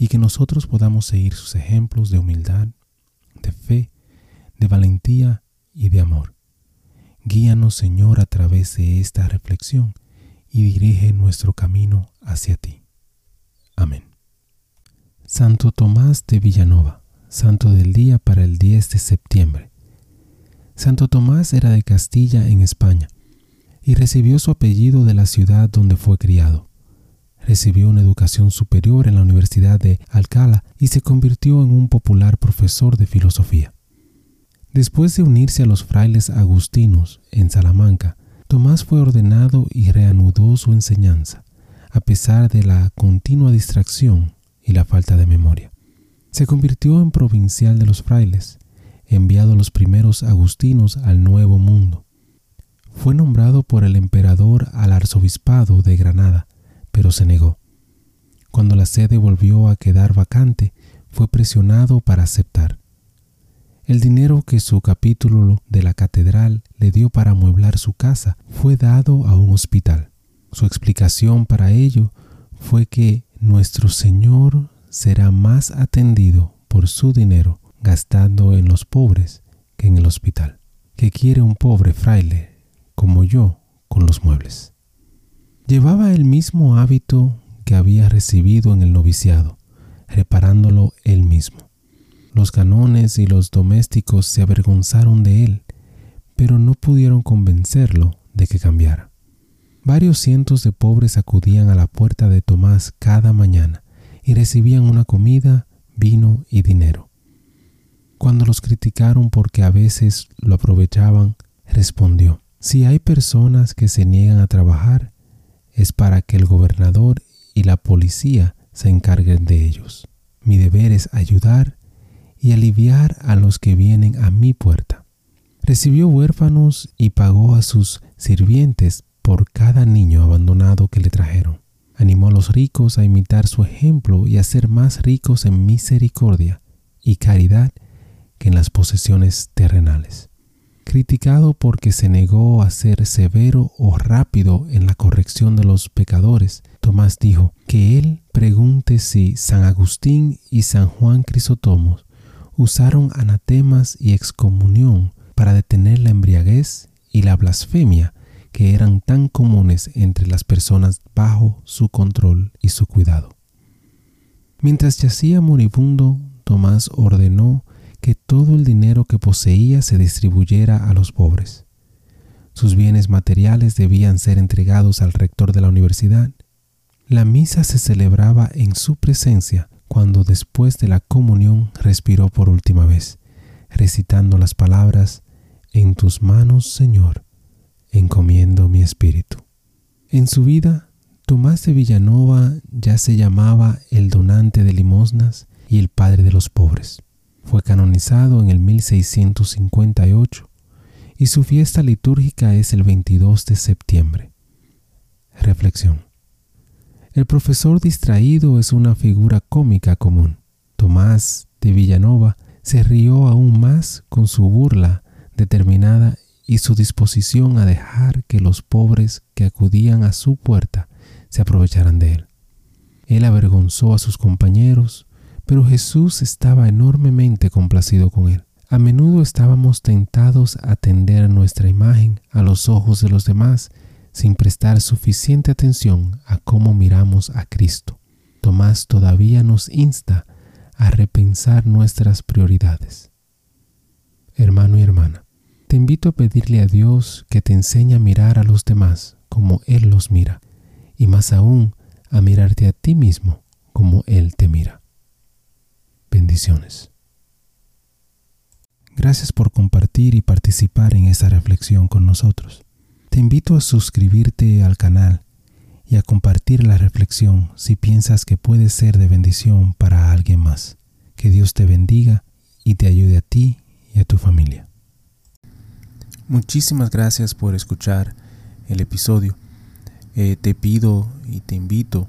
y que nosotros podamos seguir sus ejemplos de humildad, de fe, de valentía y de amor. Guíanos, Señor, a través de esta reflexión y dirige nuestro camino hacia ti. Amén. Santo Tomás de Villanova, Santo del Día para el 10 de septiembre. Santo Tomás era de Castilla en España y recibió su apellido de la ciudad donde fue criado. Recibió una educación superior en la Universidad de Alcalá y se convirtió en un popular profesor de filosofía. Después de unirse a los frailes agustinos en Salamanca, Tomás fue ordenado y reanudó su enseñanza, a pesar de la continua distracción y la falta de memoria. Se convirtió en provincial de los frailes, enviado a los primeros agustinos al Nuevo Mundo fue nombrado por el emperador al arzobispado de Granada, pero se negó. Cuando la sede volvió a quedar vacante, fue presionado para aceptar. El dinero que su capítulo de la catedral le dio para amueblar su casa fue dado a un hospital. Su explicación para ello fue que nuestro Señor será más atendido por su dinero gastando en los pobres que en el hospital. ¿Qué quiere un pobre fraile como yo con los muebles. Llevaba el mismo hábito que había recibido en el noviciado, reparándolo él mismo. Los canones y los domésticos se avergonzaron de él, pero no pudieron convencerlo de que cambiara. Varios cientos de pobres acudían a la puerta de Tomás cada mañana y recibían una comida, vino y dinero. Cuando los criticaron porque a veces lo aprovechaban, respondió, si hay personas que se niegan a trabajar, es para que el gobernador y la policía se encarguen de ellos. Mi deber es ayudar y aliviar a los que vienen a mi puerta. Recibió huérfanos y pagó a sus sirvientes por cada niño abandonado que le trajeron. Animó a los ricos a imitar su ejemplo y a ser más ricos en misericordia y caridad que en las posesiones terrenales criticado porque se negó a ser severo o rápido en la corrección de los pecadores. Tomás dijo que él pregunte si San Agustín y San Juan Crisótomos usaron anatemas y excomunión para detener la embriaguez y la blasfemia que eran tan comunes entre las personas bajo su control y su cuidado. Mientras yacía moribundo, Tomás ordenó que todo el dinero que poseía se distribuyera a los pobres. Sus bienes materiales debían ser entregados al rector de la universidad. La misa se celebraba en su presencia cuando después de la comunión respiró por última vez, recitando las palabras, En tus manos, Señor, encomiendo mi espíritu. En su vida, Tomás de Villanova ya se llamaba el donante de limosnas y el padre de los pobres. Fue canonizado en el 1658 y su fiesta litúrgica es el 22 de septiembre. Reflexión. El profesor distraído es una figura cómica común. Tomás de Villanova se rió aún más con su burla determinada y su disposición a dejar que los pobres que acudían a su puerta se aprovecharan de él. Él avergonzó a sus compañeros, pero Jesús estaba enormemente complacido con él. A menudo estábamos tentados a tender nuestra imagen a los ojos de los demás sin prestar suficiente atención a cómo miramos a Cristo. Tomás todavía nos insta a repensar nuestras prioridades. Hermano y hermana, te invito a pedirle a Dios que te enseñe a mirar a los demás como Él los mira, y más aún a mirarte a ti mismo como Él te mira. Bendiciones. Gracias por compartir y participar en esta reflexión con nosotros. Te invito a suscribirte al canal y a compartir la reflexión si piensas que puede ser de bendición para alguien más. Que Dios te bendiga y te ayude a ti y a tu familia. Muchísimas gracias por escuchar el episodio. Eh, te pido y te invito